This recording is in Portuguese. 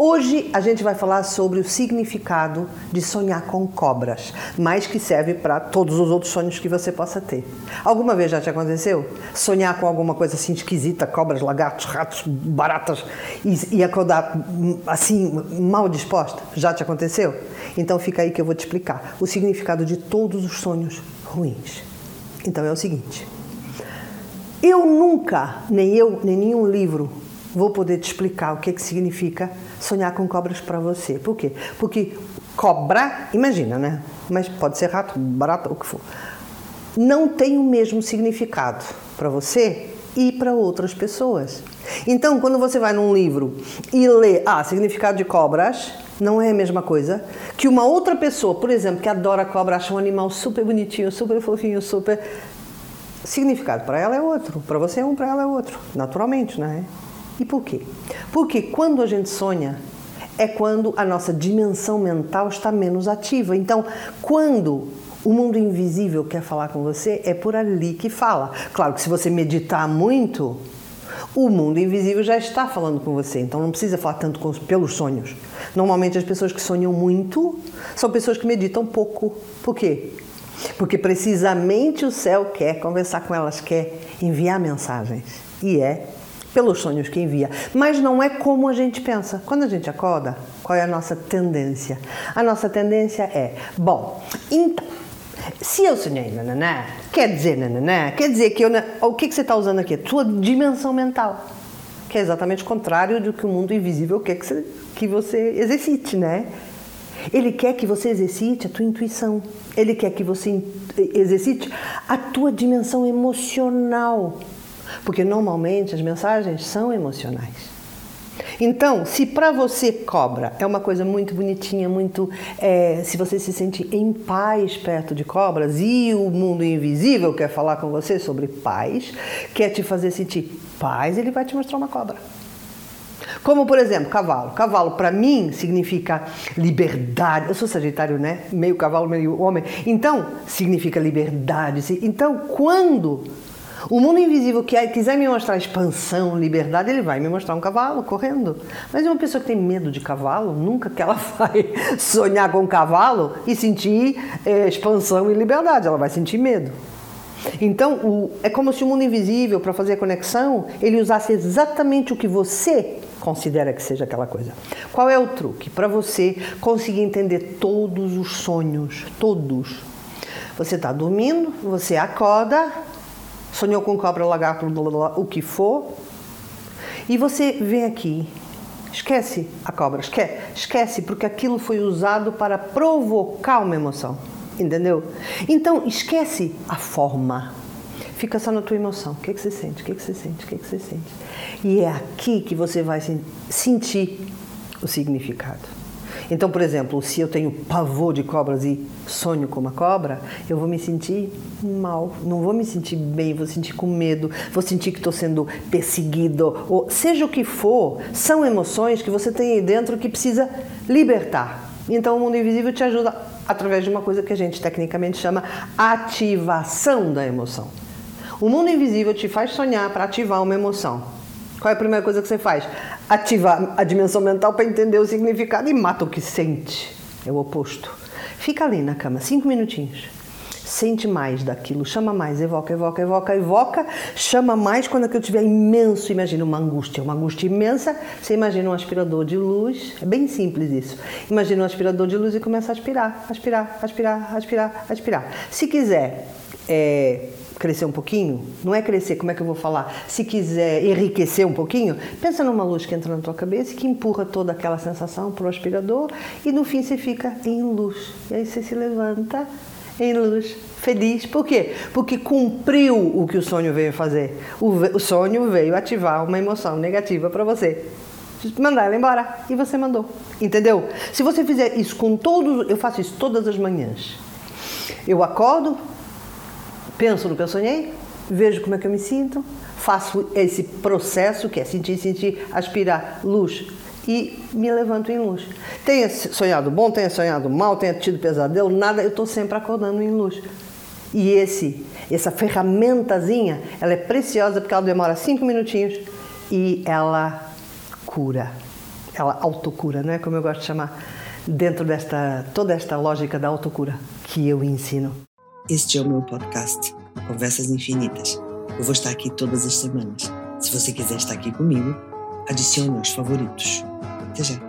Hoje a gente vai falar sobre o significado de sonhar com cobras, mas que serve para todos os outros sonhos que você possa ter. Alguma vez já te aconteceu? Sonhar com alguma coisa assim esquisita, cobras, lagartos, ratos, baratas e, e acordar assim mal disposta? Já te aconteceu? Então fica aí que eu vou te explicar o significado de todos os sonhos ruins. Então é o seguinte: eu nunca, nem eu, nem nenhum livro vou poder te explicar o que, é que significa sonhar com cobras para você. Por quê? Porque cobra, imagina, né? Mas pode ser rato, barata, o que for. Não tem o mesmo significado para você e para outras pessoas. Então, quando você vai num livro e lê, ah, significado de cobras, não é a mesma coisa que uma outra pessoa, por exemplo, que adora cobra, acha um animal super bonitinho, super fofinho, super. Significado para ela é outro, para você é um, para ela é outro, naturalmente, não é? E por quê? Porque quando a gente sonha, é quando a nossa dimensão mental está menos ativa. Então, quando o mundo invisível quer falar com você, é por ali que fala. Claro que se você meditar muito, o mundo invisível já está falando com você, então não precisa falar tanto com, pelos sonhos. Normalmente as pessoas que sonham muito são pessoas que meditam pouco. Por quê? Porque precisamente o céu quer conversar com elas, quer enviar mensagens. E é pelos sonhos que envia. Mas não é como a gente pensa. Quando a gente acorda, qual é a nossa tendência? A nossa tendência é, bom, então, se eu sonhei nananá, quer dizer nananá, quer dizer que eu. O que, que você está usando aqui? A tua dimensão mental. Que é exatamente o contrário do que o mundo invisível quer que você, que você exercite, né? Ele quer que você exercite a tua intuição. Ele quer que você exercite a tua dimensão emocional. Porque normalmente as mensagens são emocionais. Então, se para você cobra é uma coisa muito bonitinha, muito. É, se você se sente em paz perto de cobras e o mundo invisível quer falar com você sobre paz, quer te fazer sentir paz, ele vai te mostrar uma cobra. Como, por exemplo, cavalo. Cavalo, para mim, significa liberdade. Eu sou sagitário, né? Meio cavalo, meio homem. Então, significa liberdade. Então, quando o mundo invisível que quiser me mostrar expansão, liberdade, ele vai me mostrar um cavalo correndo. Mas uma pessoa que tem medo de cavalo, nunca que ela vai sonhar com um cavalo e sentir é, expansão e liberdade, ela vai sentir medo. Então, o, é como se o mundo invisível, para fazer a conexão, ele usasse exatamente o que você considera que seja aquela coisa. Qual é o truque? Para você conseguir entender todos os sonhos, todos. Você está dormindo, você acorda, sonhou com cobra, lagarto, blá, blá, o que for, e você vem aqui, esquece a cobra, esquece, esquece, porque aquilo foi usado para provocar uma emoção, entendeu? Então, esquece a forma, fica só na tua emoção. O que, é que você sente? O que, é que você sente? O que, é que você sente? E é aqui que você vai sentir o significado. Então, por exemplo, se eu tenho pavor de cobras e sonho com uma cobra, eu vou me sentir mal, não vou me sentir bem, vou sentir com medo, vou sentir que estou sendo perseguido, ou seja o que for, são emoções que você tem aí dentro que precisa libertar. Então, o mundo invisível te ajuda através de uma coisa que a gente tecnicamente chama ativação da emoção. O mundo invisível te faz sonhar para ativar uma emoção. Qual é a primeira coisa que você faz? Ativa a dimensão mental para entender o significado e mata o que sente. É o oposto. Fica ali na cama, cinco minutinhos. Sente mais daquilo, chama mais, evoca, evoca, evoca, evoca, chama mais quando aquilo estiver imenso. Imagina uma angústia, uma angústia imensa. Você imagina um aspirador de luz, é bem simples isso. Imagina um aspirador de luz e começa a aspirar, aspirar, aspirar, aspirar, aspirar. Se quiser é, crescer um pouquinho, não é crescer, como é que eu vou falar? Se quiser enriquecer um pouquinho, pensa numa luz que entra na tua cabeça e que empurra toda aquela sensação para o aspirador e no fim você fica em luz. E aí você se levanta em luz, feliz. Por quê? Porque cumpriu o que o sonho veio fazer. O, o sonho veio ativar uma emoção negativa para você. Mandar ela embora. E você mandou. Entendeu? Se você fizer isso com todos. Eu faço isso todas as manhãs. Eu acordo, penso no que eu sonhei, vejo como é que eu me sinto, faço esse processo que é sentir, sentir, aspirar luz e me levanto em luz. Tenha sonhado bom, tenha sonhado mal, tenha tido pesadelo, nada, eu estou sempre acordando em luz. E esse, essa ferramentazinha, ela é preciosa porque ela demora cinco minutinhos e ela cura aquela autocura, não é como eu gosto de chamar, dentro desta toda esta lógica da autocura que eu ensino. Este é o meu podcast, Conversas Infinitas. Eu vou estar aqui todas as semanas. Se você quiser estar aqui comigo, adicione aos favoritos. Até já!